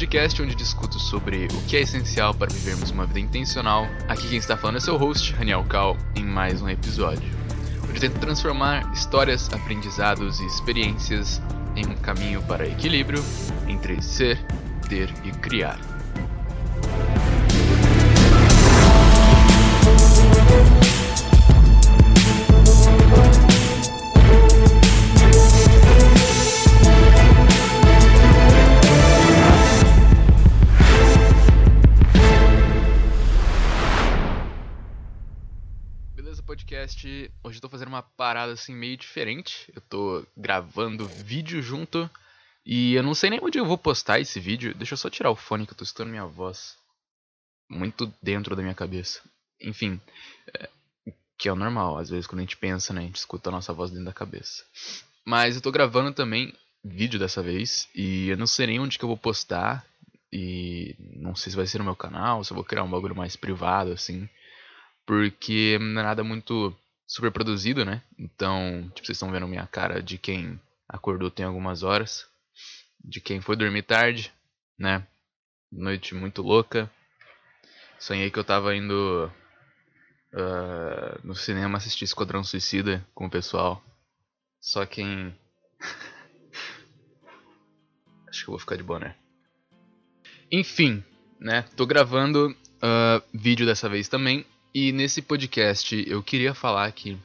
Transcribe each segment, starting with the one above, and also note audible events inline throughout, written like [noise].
Podcast, onde discuto sobre o que é essencial para vivermos uma vida intencional. Aqui quem está falando é seu host, Raniel Cal, em mais um episódio, onde tento transformar histórias, aprendizados e experiências em um caminho para equilíbrio entre ser, ter e criar. Eu tô fazendo uma parada assim meio diferente. Eu tô gravando vídeo junto e eu não sei nem onde eu vou postar esse vídeo. Deixa eu só tirar o fone que eu tô escutando minha voz muito dentro da minha cabeça. Enfim, é, que é o normal, às vezes quando a gente pensa, né, a gente escuta a nossa voz dentro da cabeça. Mas eu tô gravando também vídeo dessa vez e eu não sei nem onde que eu vou postar e não sei se vai ser no meu canal, se eu vou criar um bagulho mais privado assim porque não é nada muito super produzido, né? Então, tipo, vocês estão vendo minha cara de quem acordou tem algumas horas, de quem foi dormir tarde, né? Noite muito louca. Sonhei que eu tava indo uh, no cinema assistir Esquadrão Suicida com o pessoal. Só quem. [laughs] Acho que eu vou ficar de boné. Enfim, né? Tô gravando uh, vídeo dessa vez também. E nesse podcast eu queria falar aqui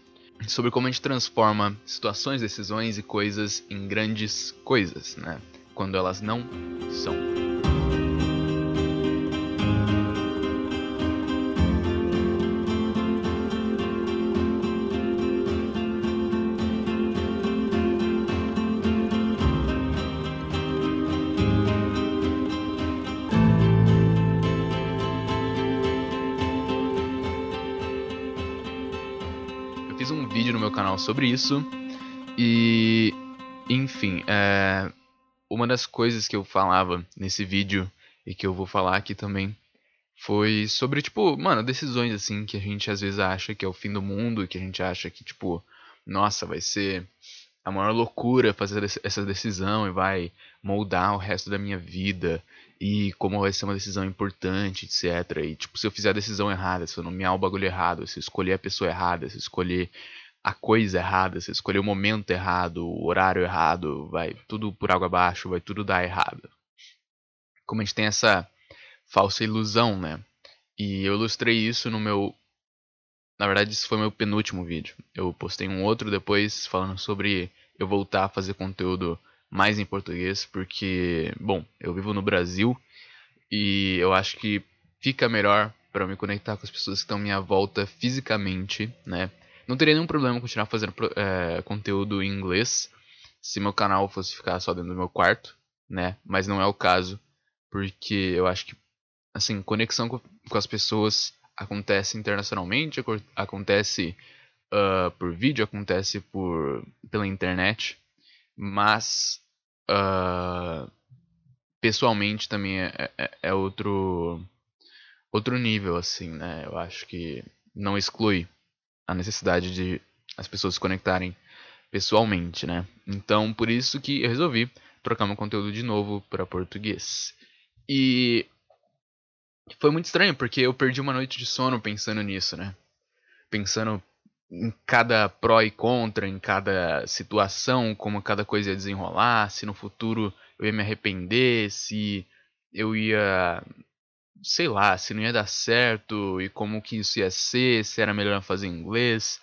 sobre como a gente transforma situações, decisões e coisas em grandes coisas, né? Quando elas não são. Canal sobre isso. E, enfim, é, uma das coisas que eu falava nesse vídeo e que eu vou falar aqui também foi sobre, tipo, mano, decisões assim que a gente às vezes acha que é o fim do mundo, que a gente acha que, tipo, nossa, vai ser a maior loucura fazer essa decisão e vai moldar o resto da minha vida e como vai ser uma decisão importante, etc. E, tipo, se eu fizer a decisão errada, se eu nomear o bagulho errado, se eu escolher a pessoa errada, se eu escolher a coisa errada, você escolheu o momento errado, o horário errado, vai tudo por água abaixo, vai tudo dar errado. Como a gente tem essa falsa ilusão, né? E eu ilustrei isso no meu. Na verdade, isso foi meu penúltimo vídeo. Eu postei um outro depois falando sobre eu voltar a fazer conteúdo mais em português, porque, bom, eu vivo no Brasil e eu acho que fica melhor para me conectar com as pessoas que estão à minha volta fisicamente, né? Não teria nenhum problema continuar fazendo é, conteúdo em inglês se meu canal fosse ficar só dentro do meu quarto, né? Mas não é o caso, porque eu acho que, assim, conexão com, com as pessoas acontece internacionalmente, acontece uh, por vídeo, acontece por pela internet, mas uh, pessoalmente também é, é, é, outro outro nível, assim, né? Eu acho que não exclui a necessidade de as pessoas se conectarem pessoalmente, né? Então, por isso que eu resolvi trocar meu conteúdo de novo para português. E foi muito estranho, porque eu perdi uma noite de sono pensando nisso, né? Pensando em cada pró e contra, em cada situação, como cada coisa ia desenrolar, se no futuro eu ia me arrepender, se eu ia sei lá, se não ia dar certo e como que isso ia ser, se era melhor fazer inglês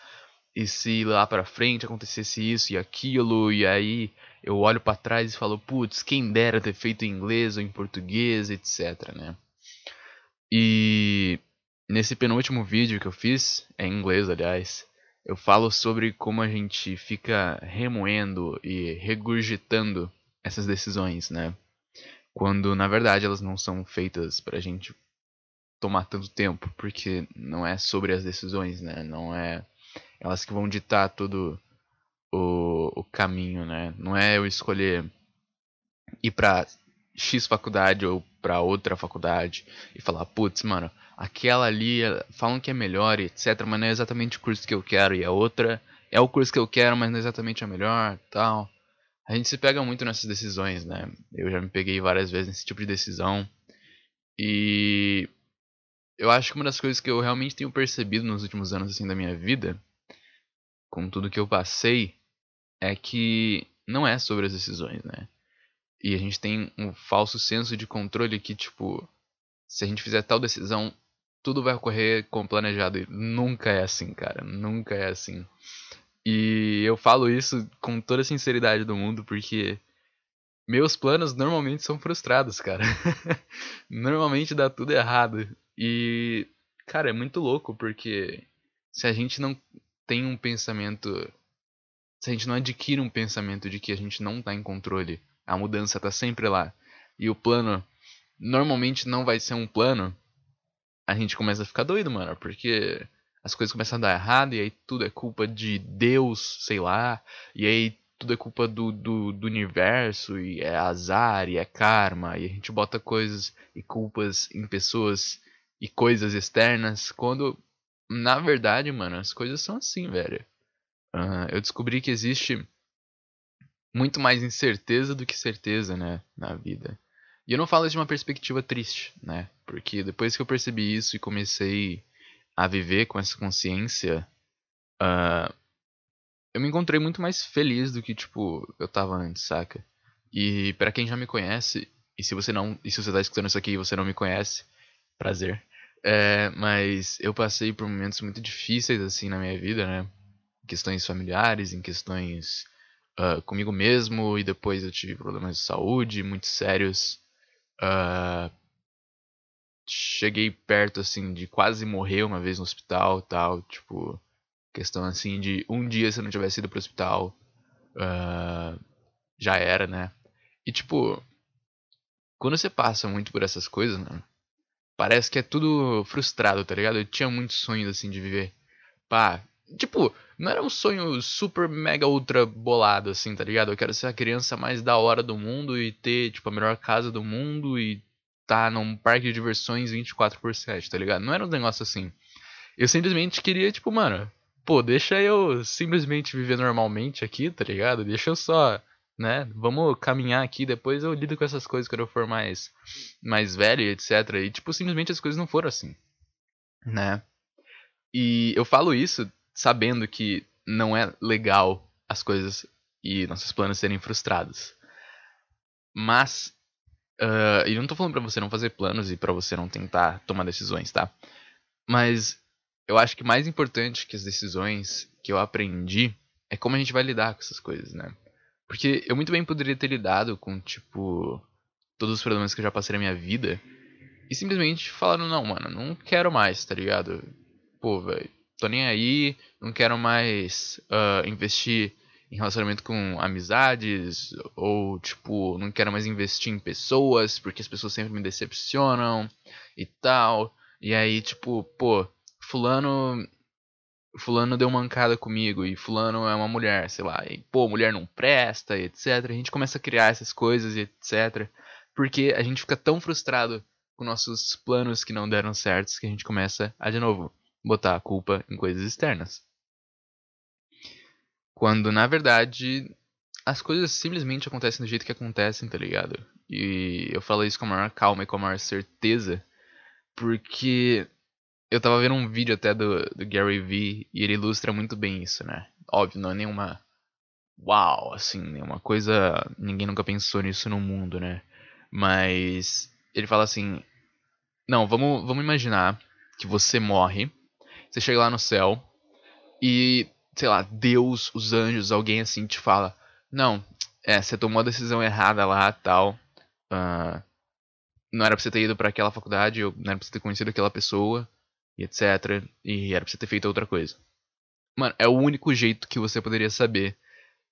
e se lá para frente acontecesse isso e aquilo e aí eu olho para trás e falo, putz, quem dera ter feito em inglês ou em português, etc, né? E nesse penúltimo vídeo que eu fiz, é em inglês, aliás, eu falo sobre como a gente fica remoendo e regurgitando essas decisões, né? Quando na verdade elas não são feitas para a gente tomar tanto tempo, porque não é sobre as decisões, né? Não é elas que vão ditar todo o, o caminho, né? Não é eu escolher ir para X faculdade ou para outra faculdade e falar, putz, mano, aquela ali falam que é melhor e etc, mas não é exatamente o curso que eu quero e a outra é o curso que eu quero, mas não é exatamente a melhor, tal. A gente se pega muito nessas decisões, né? Eu já me peguei várias vezes nesse tipo de decisão. E eu acho que uma das coisas que eu realmente tenho percebido nos últimos anos assim da minha vida, com tudo que eu passei, é que não é sobre as decisões, né? E a gente tem um falso senso de controle que, tipo, se a gente fizer tal decisão, tudo vai ocorrer como planejado. E nunca é assim, cara. Nunca é assim. E eu falo isso com toda a sinceridade do mundo, porque meus planos normalmente são frustrados, cara. [laughs] normalmente dá tudo errado. E, cara, é muito louco, porque se a gente não tem um pensamento. Se a gente não adquire um pensamento de que a gente não tá em controle, a mudança tá sempre lá, e o plano normalmente não vai ser um plano, a gente começa a ficar doido, mano, porque as coisas começam a dar errado, e aí tudo é culpa de Deus, sei lá, e aí tudo é culpa do, do, do, universo, e é azar, e é karma, e a gente bota coisas e culpas em pessoas e coisas externas, quando na verdade, mano, as coisas são assim, velho. Uh, eu descobri que existe muito mais incerteza do que certeza, né, na vida. E eu não falo de uma perspectiva triste, né, porque depois que eu percebi isso e comecei a viver com essa consciência, uh, eu me encontrei muito mais feliz do que, tipo, eu tava antes, saca? E para quem já me conhece, e se você não, e se você tá escutando isso aqui e você não me conhece, prazer. É, mas eu passei por momentos muito difíceis, assim, na minha vida, né? Em questões familiares, em questões uh, comigo mesmo, e depois eu tive problemas de saúde muito sérios. Uh, cheguei perto, assim, de quase morrer uma vez no hospital tal, tipo, questão, assim, de um dia se eu não tivesse ido pro hospital, uh, já era, né? E, tipo, quando você passa muito por essas coisas, mano, parece que é tudo frustrado, tá ligado? Eu tinha muitos sonhos, assim, de viver. Pá, tipo, não era um sonho super mega ultra bolado, assim, tá ligado? Eu quero ser a criança mais da hora do mundo e ter, tipo, a melhor casa do mundo e tá num parque de diversões 24 por 7, tá ligado? Não era um negócio assim. Eu simplesmente queria, tipo, mano, pô, deixa eu simplesmente viver normalmente aqui, tá ligado? Deixa eu só, né? Vamos caminhar aqui, depois eu lido com essas coisas quando eu for mais, mais velho, etc. E, tipo, simplesmente as coisas não foram assim, né? E eu falo isso sabendo que não é legal as coisas e nossos planos serem frustrados. Mas Uh, e não tô falando para você não fazer planos e para você não tentar tomar decisões, tá? Mas eu acho que mais importante que as decisões que eu aprendi é como a gente vai lidar com essas coisas, né? Porque eu muito bem poderia ter lidado com, tipo, todos os problemas que eu já passei na minha vida e simplesmente falando, não, mano, não quero mais, tá ligado? Pô, velho, tô nem aí, não quero mais uh, investir em relacionamento com amizades, ou tipo, não quero mais investir em pessoas, porque as pessoas sempre me decepcionam e tal. E aí, tipo, pô, fulano fulano deu mancada comigo e fulano é uma mulher, sei lá, e pô, mulher não presta, e etc. A gente começa a criar essas coisas e etc. Porque a gente fica tão frustrado com nossos planos que não deram certos que a gente começa a de novo botar a culpa em coisas externas. Quando na verdade as coisas simplesmente acontecem do jeito que acontecem, tá ligado? E eu falo isso com a maior calma e com a maior certeza, porque eu tava vendo um vídeo até do, do Gary Vee e ele ilustra muito bem isso, né? Óbvio, não é nenhuma. Uau, assim, nenhuma coisa. Ninguém nunca pensou nisso no mundo, né? Mas ele fala assim: Não, vamos, vamos imaginar que você morre, você chega lá no céu e sei lá, Deus, os anjos, alguém assim te fala: Não, é, você tomou a decisão errada lá tal. Uh, não era pra você ter ido para aquela faculdade, não era pra você ter conhecido aquela pessoa, e etc. E era pra você ter feito outra coisa. Mano, é o único jeito que você poderia saber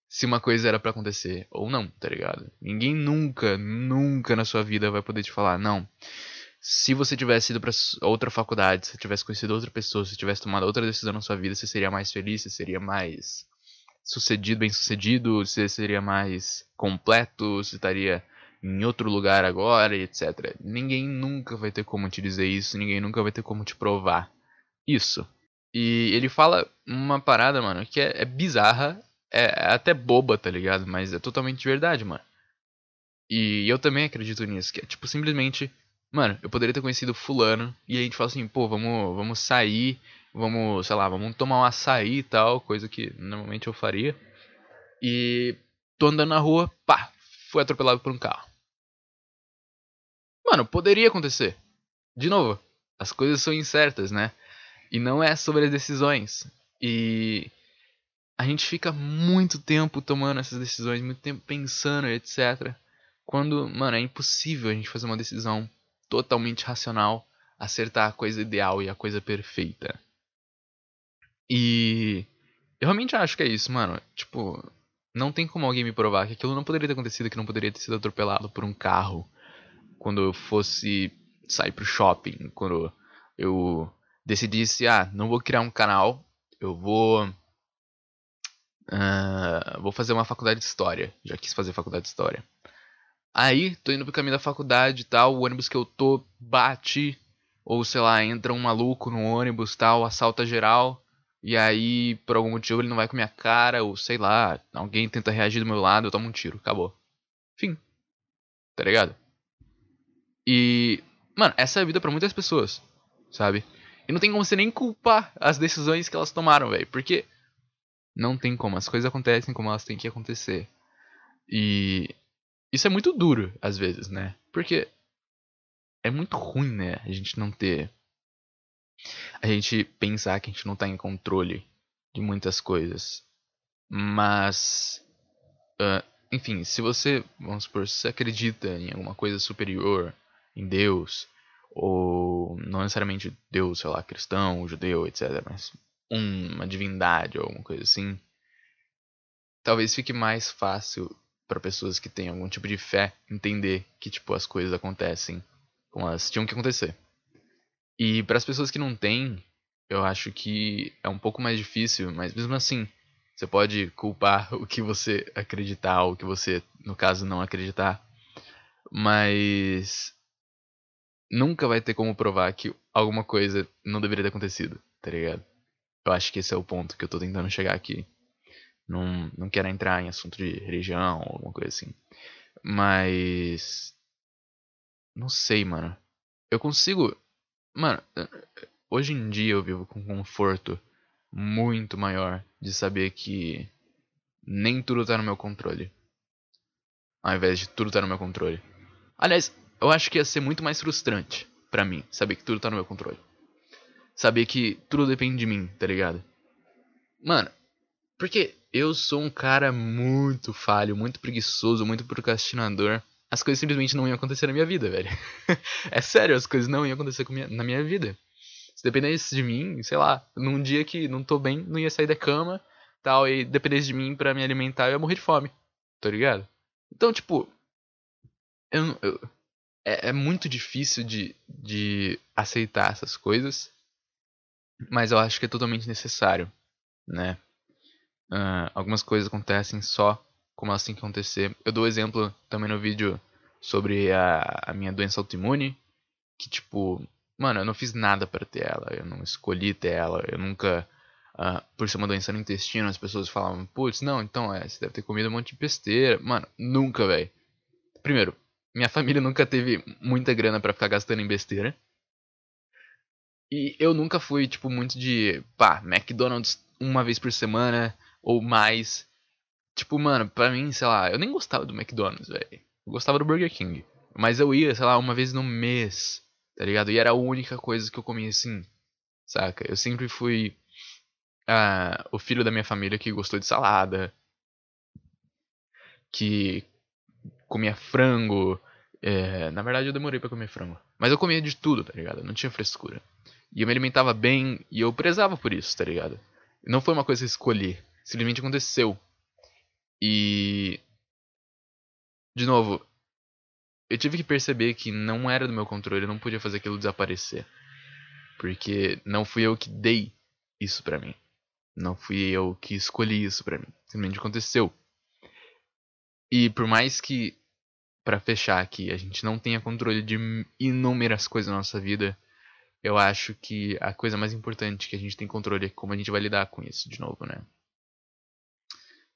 se uma coisa era para acontecer ou não, tá ligado? Ninguém nunca, nunca na sua vida vai poder te falar, não se você tivesse ido para outra faculdade, se tivesse conhecido outra pessoa, se tivesse tomado outra decisão na sua vida, você seria mais feliz, você seria mais sucedido, bem sucedido, você seria mais completo, você estaria em outro lugar agora, etc. Ninguém nunca vai ter como te dizer isso, ninguém nunca vai ter como te provar isso. E ele fala uma parada, mano, que é, é bizarra, é, é até boba, tá ligado? Mas é totalmente verdade, mano. E eu também acredito nisso, que é tipo simplesmente, mano, eu poderia ter conhecido fulano e a gente fala assim, pô, vamos, vamos sair, vamos, sei lá, vamos tomar um açaí e tal, coisa que normalmente eu faria. E tô andando na rua, pá, fui atropelado por um carro. Mano, poderia acontecer. De novo, as coisas são incertas, né? E não é sobre as decisões. E a gente fica muito tempo tomando essas decisões, muito tempo pensando, etc. Quando, mano, é impossível a gente fazer uma decisão totalmente racional, acertar a coisa ideal e a coisa perfeita. E eu realmente acho que é isso, mano. Tipo, não tem como alguém me provar que aquilo não poderia ter acontecido, que não poderia ter sido atropelado por um carro quando eu fosse sair pro shopping, quando eu decidisse, ah, não vou criar um canal, eu vou uh, vou fazer uma faculdade de história, já quis fazer faculdade de história. Aí, tô indo pro caminho da faculdade e tal, o ônibus que eu tô bate, ou sei lá, entra um maluco no ônibus tal, assalta geral, e aí, por algum motivo, ele não vai com minha cara, ou sei lá, alguém tenta reagir do meu lado, eu tomo um tiro, acabou. Fim. Tá ligado? E, mano, essa é a vida para muitas pessoas, sabe? E não tem como você nem culpar as decisões que elas tomaram, velho, porque não tem como, as coisas acontecem como elas têm que acontecer. E isso é muito duro, às vezes, né? Porque é muito ruim, né? A gente não ter. A gente pensar que a gente não tá em controle de muitas coisas. Mas. Uh, enfim, se você, vamos supor, se acredita em alguma coisa superior, em Deus, ou não necessariamente Deus, sei lá, cristão, judeu, etc., mas uma divindade ou alguma coisa assim, talvez fique mais fácil para pessoas que têm algum tipo de fé entender que tipo as coisas acontecem como elas tinham que acontecer. E para as pessoas que não têm, eu acho que é um pouco mais difícil, mas mesmo assim, você pode culpar [laughs] o que você acreditar ou o que você, no caso, não acreditar. Mas nunca vai ter como provar que alguma coisa não deveria ter acontecido, tá ligado? Eu acho que esse é o ponto que eu tô tentando chegar aqui. Não, não quero entrar em assunto de religião ou alguma coisa assim. Mas. Não sei, mano. Eu consigo. Mano, hoje em dia eu vivo com um conforto muito maior de saber que nem tudo tá no meu controle. Ao invés de tudo tá no meu controle. Aliás, eu acho que ia ser muito mais frustrante para mim saber que tudo tá no meu controle. Saber que tudo depende de mim, tá ligado? Mano, porque eu sou um cara muito falho, muito preguiçoso, muito procrastinador. As coisas simplesmente não iam acontecer na minha vida, velho. [laughs] é sério, as coisas não iam acontecer minha, na minha vida. Se dependesse de mim, sei lá, num dia que não tô bem, não ia sair da cama, tal, e dependesse de mim para me alimentar, eu ia morrer de fome. Tá ligado? Então, tipo, eu, eu é, é muito difícil de, de aceitar essas coisas, mas eu acho que é totalmente necessário, né? Uh, algumas coisas acontecem só como elas têm que acontecer. Eu dou exemplo também no vídeo sobre a, a minha doença autoimune, que tipo, mano, eu não fiz nada para ter ela, eu não escolhi ter ela, eu nunca, uh, por ser uma doença no intestino, as pessoas falavam, putz, não, então é, você deve ter comido um monte de besteira. Mano, nunca, velho. Primeiro, minha [laughs] família nunca teve muita grana para ficar gastando em besteira. E eu nunca fui, tipo, muito de, pá, McDonald's uma vez por semana, ou mais. Tipo, mano, pra mim, sei lá, eu nem gostava do McDonald's, velho. Eu gostava do Burger King. Mas eu ia, sei lá, uma vez no mês, tá ligado? E era a única coisa que eu comia assim, saca? Eu sempre fui ah, o filho da minha família que gostou de salada, que comia frango. É, na verdade, eu demorei para comer frango. Mas eu comia de tudo, tá ligado? Não tinha frescura. E eu me alimentava bem e eu prezava por isso, tá ligado? Não foi uma coisa eu escolhi simplesmente aconteceu. E. De novo, eu tive que perceber que não era do meu controle, eu não podia fazer aquilo desaparecer. Porque não fui eu que dei isso pra mim. Não fui eu que escolhi isso pra mim. Simplesmente aconteceu. E por mais que, para fechar aqui, a gente não tenha controle de inúmeras coisas na nossa vida, eu acho que a coisa mais importante que a gente tem controle é como a gente vai lidar com isso de novo, né?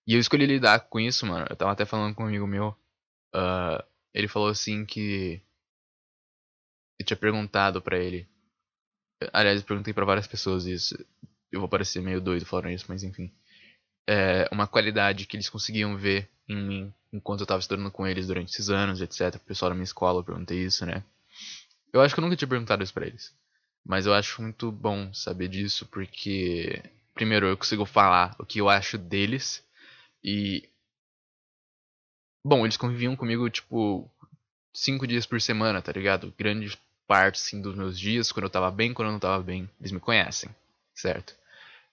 E eu escolhi lidar com isso, mano. Eu tava até falando com um amigo meu. Uh, ele falou assim que. Eu tinha perguntado para ele. Aliás, eu perguntei para várias pessoas isso. Eu vou parecer meio doido falando isso, mas enfim. É uma qualidade que eles conseguiam ver em mim enquanto eu tava estudando com eles durante esses anos, etc. O pessoal da minha escola, eu perguntei isso, né? Eu acho que eu nunca tinha perguntado isso pra eles. Mas eu acho muito bom saber disso, porque. Primeiro, eu consigo falar o que eu acho deles. E. Bom, eles conviviam comigo, tipo. Cinco dias por semana, tá ligado? Grande parte, assim, dos meus dias, quando eu tava bem, quando eu não tava bem. Eles me conhecem, certo?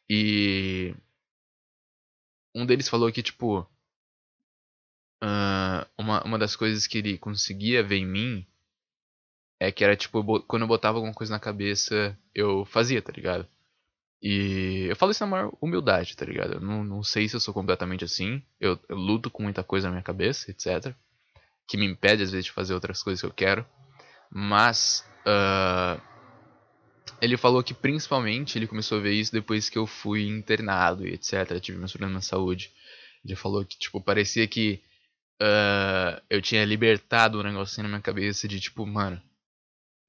E. Um deles falou que, tipo. Uh, uma, uma das coisas que ele conseguia ver em mim é que era tipo, quando eu botava alguma coisa na cabeça, eu fazia, tá ligado? E eu falo isso na maior humildade, tá ligado? Eu não, não sei se eu sou completamente assim. Eu, eu luto com muita coisa na minha cabeça, etc. Que me impede às vezes de fazer outras coisas que eu quero. Mas uh, ele falou que principalmente ele começou a ver isso depois que eu fui internado e etc. tive meus problemas de saúde. Ele falou que, tipo, parecia que uh, eu tinha libertado um negocinho na minha cabeça de, tipo, mano,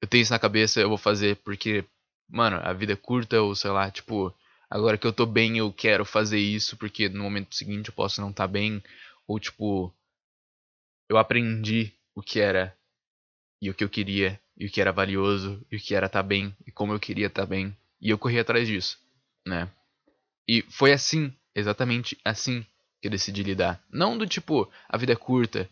eu tenho isso na cabeça, eu vou fazer porque, mano, a vida é curta ou sei lá, tipo, agora que eu tô bem eu quero fazer isso porque no momento seguinte eu posso não estar tá bem ou tipo, eu aprendi o que era e o que eu queria e o que era valioso e o que era estar tá bem e como eu queria estar tá bem e eu corri atrás disso, né? E foi assim, exatamente assim que eu decidi lidar. Não do tipo, a vida é curta,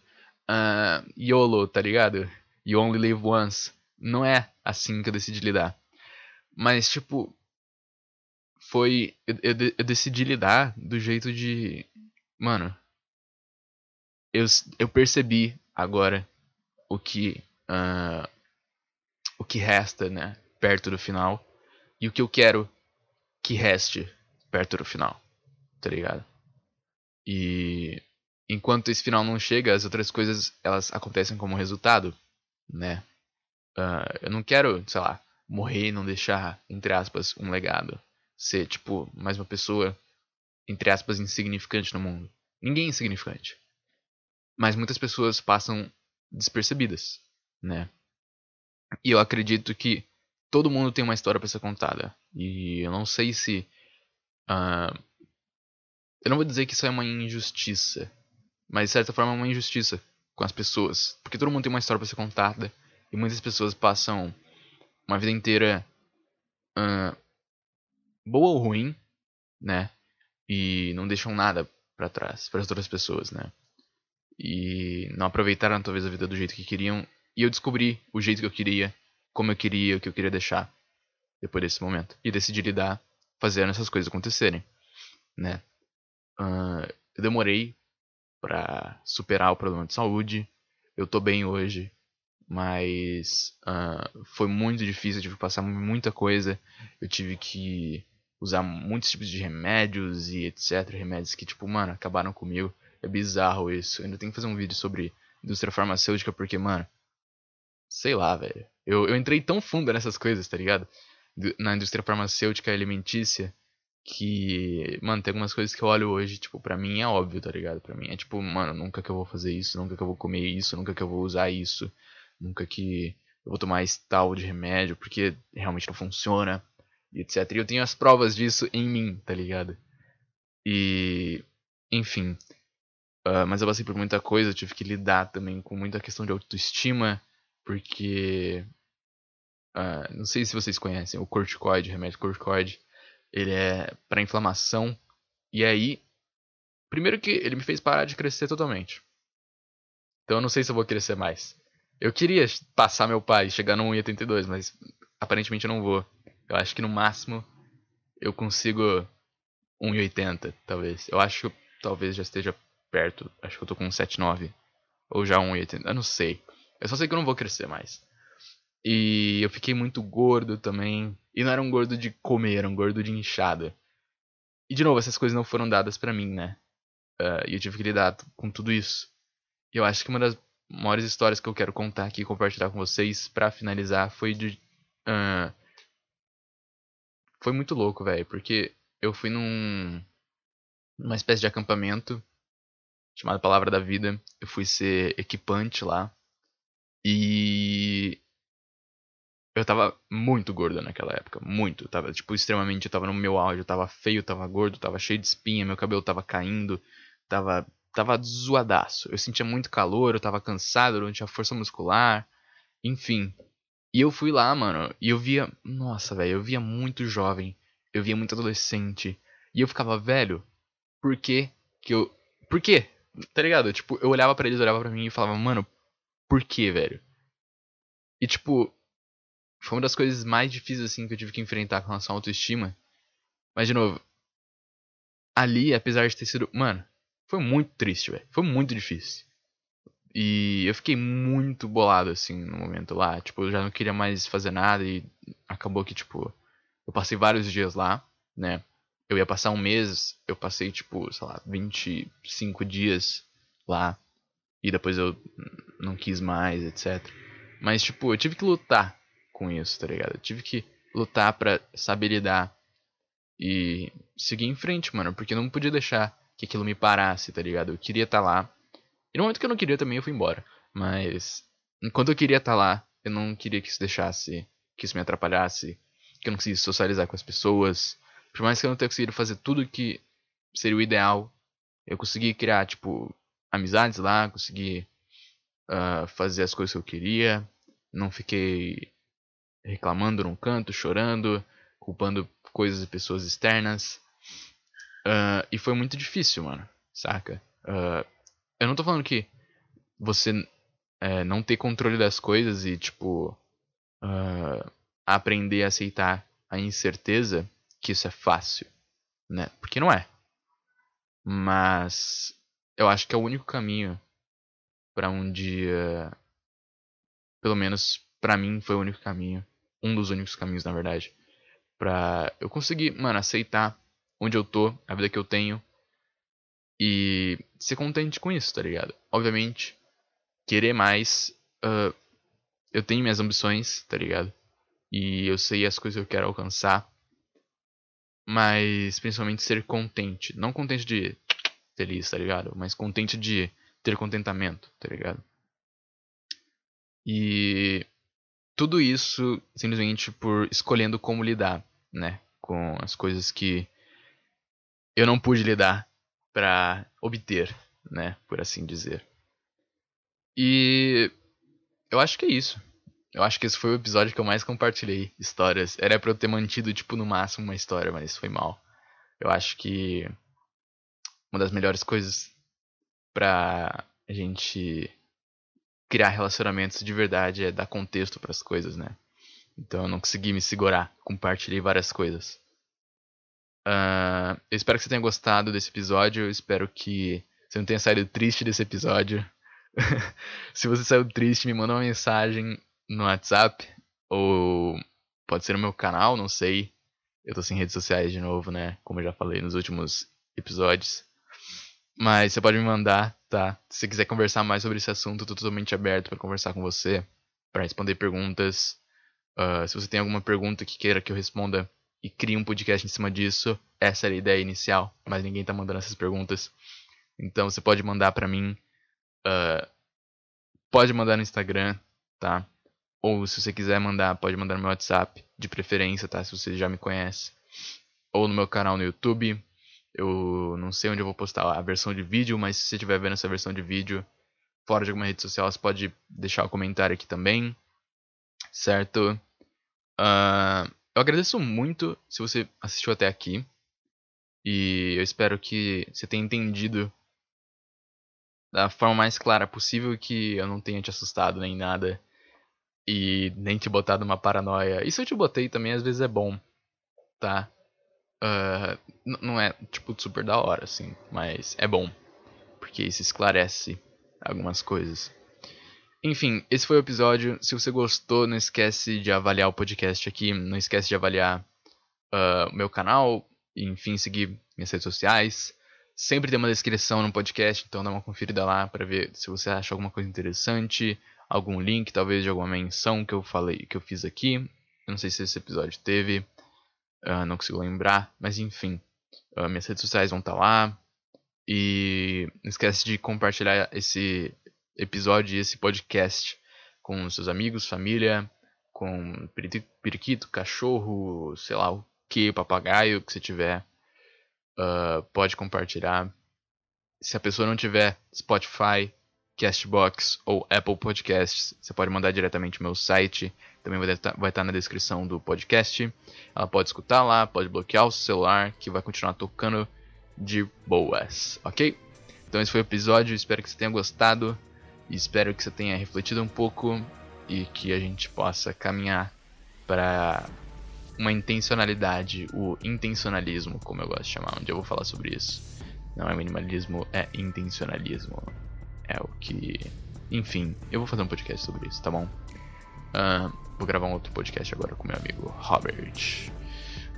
uh, YOLO, tá ligado? You only live once não é assim que eu decidi lidar. Mas, tipo, foi. Eu, eu, eu decidi lidar do jeito de. Mano. Eu, eu percebi agora o que. Uh, o que resta, né? Perto do final. E o que eu quero que reste perto do final. Tá ligado? E. Enquanto esse final não chega, as outras coisas elas acontecem como resultado, né? Uh, eu não quero, sei lá, morrer e não deixar, entre aspas, um legado. Ser, tipo, mais uma pessoa, entre aspas, insignificante no mundo. Ninguém é insignificante. Mas muitas pessoas passam despercebidas, né? E eu acredito que todo mundo tem uma história para ser contada. E eu não sei se. Uh, eu não vou dizer que isso é uma injustiça. Mas de certa forma é uma injustiça com as pessoas. Porque todo mundo tem uma história para ser contada. E muitas pessoas passam uma vida inteira uh, boa ou ruim, né? E não deixam nada para trás para as outras pessoas, né? E não aproveitaram talvez a vida do jeito que queriam. E eu descobri o jeito que eu queria, como eu queria, o que eu queria deixar depois desse momento. E decidi lidar fazendo essas coisas acontecerem, né? Uh, eu demorei para superar o problema de saúde. Eu tô bem hoje mas uh, foi muito difícil, eu tive que passar muita coisa, eu tive que usar muitos tipos de remédios e etc, remédios que tipo, mano, acabaram comigo, é bizarro isso, eu ainda tenho que fazer um vídeo sobre indústria farmacêutica porque, mano, sei lá, velho, eu, eu entrei tão fundo nessas coisas, tá ligado? Na indústria farmacêutica alimentícia, que, mano, tem algumas coisas que eu olho hoje, tipo, pra mim é óbvio, tá ligado? Pra mim é tipo, mano, nunca que eu vou fazer isso, nunca que eu vou comer isso, nunca que eu vou usar isso nunca que eu vou tomar esse tal de remédio porque realmente não funciona, e etc. E eu tenho as provas disso em mim, tá ligado? E. Enfim. Uh, mas eu passei por muita coisa, eu tive que lidar também com muita questão de autoestima, porque. Uh, não sei se vocês conhecem o corticoide, o remédio corticoide. Ele é para inflamação. E aí. Primeiro que ele me fez parar de crescer totalmente. Então eu não sei se eu vou crescer mais. Eu queria passar meu pai chegar no 1,82, mas aparentemente eu não vou. Eu acho que no máximo eu consigo 1,80, talvez. Eu acho que talvez já esteja perto. Acho que eu tô com 7,9. Ou já 1,80. Eu não sei. Eu só sei que eu não vou crescer mais. E eu fiquei muito gordo também. E não era um gordo de comer, era um gordo de inchada. E de novo, essas coisas não foram dadas para mim, né? Uh, e eu tive que lidar com tudo isso. E eu acho que uma das maiores histórias que eu quero contar aqui e compartilhar com vocês para finalizar foi de. Uh, foi muito louco, velho, porque eu fui num. numa espécie de acampamento chamado Palavra da Vida. Eu fui ser equipante lá. E eu tava muito gordo naquela época, muito. Eu tava, tipo, extremamente, eu tava no meu auge, eu tava feio, tava gordo, tava cheio de espinha, meu cabelo tava caindo, tava tava zoadaço. Eu sentia muito calor, eu tava cansado, eu não tinha força muscular, enfim. E eu fui lá, mano, e eu via, nossa, velho, eu via muito jovem, eu via muito adolescente, e eu ficava, velho, por que que eu, por quê? Tá ligado? Tipo, eu olhava para eles, olhava para mim e falava, mano, por que, velho? E tipo, foi uma das coisas mais difíceis assim que eu tive que enfrentar com relação à autoestima. Mas de novo, ali, apesar de ter sido, mano, foi muito triste, velho. Foi muito difícil. E eu fiquei muito bolado assim no momento lá, tipo, eu já não queria mais fazer nada e acabou que tipo, eu passei vários dias lá, né? Eu ia passar um mês, eu passei tipo, sei lá, 25 dias lá e depois eu não quis mais, etc. Mas tipo, eu tive que lutar com isso, tá ligado? Eu tive que lutar para saber lidar e seguir em frente, mano, porque eu não podia deixar que aquilo me parasse, tá ligado? Eu queria estar tá lá. E no momento que eu não queria também eu fui embora. Mas enquanto eu queria estar tá lá, eu não queria que isso deixasse, que isso me atrapalhasse, que eu não conseguisse socializar com as pessoas. Por mais que eu não tenha conseguido fazer tudo que seria o ideal, eu consegui criar, tipo, amizades lá, consegui uh, fazer as coisas que eu queria, não fiquei reclamando num canto, chorando, culpando coisas e pessoas externas. Uh, e foi muito difícil, mano, saca? Uh, eu não tô falando que você é, não ter controle das coisas e, tipo, uh, aprender a aceitar a incerteza, que isso é fácil, né? Porque não é. Mas eu acho que é o único caminho para um dia, pelo menos para mim foi o único caminho um dos únicos caminhos, na verdade, pra eu conseguir, mano, aceitar onde eu tô, a vida que eu tenho e ser contente com isso, tá ligado? Obviamente, querer mais, uh, eu tenho minhas ambições, tá ligado? E eu sei as coisas que eu quero alcançar, mas principalmente ser contente, não contente de feliz, tá ligado? Mas contente de ter contentamento, tá ligado? E tudo isso simplesmente por escolhendo como lidar, né, com as coisas que eu não pude lidar para obter, né, por assim dizer. E eu acho que é isso. Eu acho que esse foi o episódio que eu mais compartilhei histórias. Era para eu ter mantido tipo no máximo uma história, mas foi mal. Eu acho que uma das melhores coisas pra gente criar relacionamentos de verdade é dar contexto para as coisas, né? Então eu não consegui me segurar, compartilhei várias coisas. Uh, eu espero que você tenha gostado desse episódio, eu espero que você não tenha saído triste desse episódio. [laughs] Se você saiu triste, me manda uma mensagem no WhatsApp ou pode ser no meu canal, não sei. Eu tô sem redes sociais de novo, né? Como eu já falei nos últimos episódios. Mas você pode me mandar, tá? Se você quiser conversar mais sobre esse assunto, eu tô totalmente aberto para conversar com você, para responder perguntas. Uh, se você tem alguma pergunta que queira que eu responda e crie um podcast em cima disso, essa era a ideia inicial, mas ninguém tá mandando essas perguntas. Então você pode mandar para mim. Uh, pode mandar no Instagram, tá? Ou se você quiser mandar, pode mandar no meu WhatsApp, de preferência, tá? Se você já me conhece. Ou no meu canal no YouTube, eu não sei onde eu vou postar a versão de vídeo, mas se você estiver vendo essa versão de vídeo fora de alguma rede social, você pode deixar o um comentário aqui também, certo? Uh, eu agradeço muito se você assistiu até aqui e eu espero que você tenha entendido da forma mais clara possível que eu não tenha te assustado nem nada e nem te botado uma paranoia. E se eu te botei também, às vezes é bom, tá? Uh, não é, tipo, super da hora, assim, mas é bom. Porque isso esclarece algumas coisas. Enfim, esse foi o episódio. Se você gostou, não esquece de avaliar o podcast aqui. Não esquece de avaliar ah, o uh, meu canal. Enfim, seguir minhas redes sociais. Sempre tem uma descrição no podcast, então dá uma conferida lá para ver se você acha alguma coisa interessante, algum link, talvez de alguma menção que eu falei, que eu fiz aqui. Eu não sei se esse episódio teve. Uh, não consigo lembrar, mas enfim. Uh, minhas redes sociais vão estar tá lá. E não esquece de compartilhar esse episódio, esse podcast com seus amigos, família, com periquito, cachorro, sei lá o que, papagaio que você tiver. Uh, pode compartilhar. Se a pessoa não tiver Spotify, Castbox ou Apple Podcasts, você pode mandar diretamente no meu site. Também vai estar, vai estar na descrição do podcast. Ela pode escutar lá, pode bloquear o celular, que vai continuar tocando de boas, ok? Então esse foi o episódio, espero que você tenha gostado. E espero que você tenha refletido um pouco e que a gente possa caminhar para uma intencionalidade, o intencionalismo, como eu gosto de chamar, onde eu vou falar sobre isso. Não é minimalismo, é intencionalismo. É o que. Enfim, eu vou fazer um podcast sobre isso, tá bom? Uh, vou gravar um outro podcast agora com meu amigo Robert.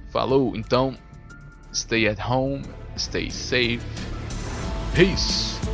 Falou, então. Stay at home, stay safe. Peace!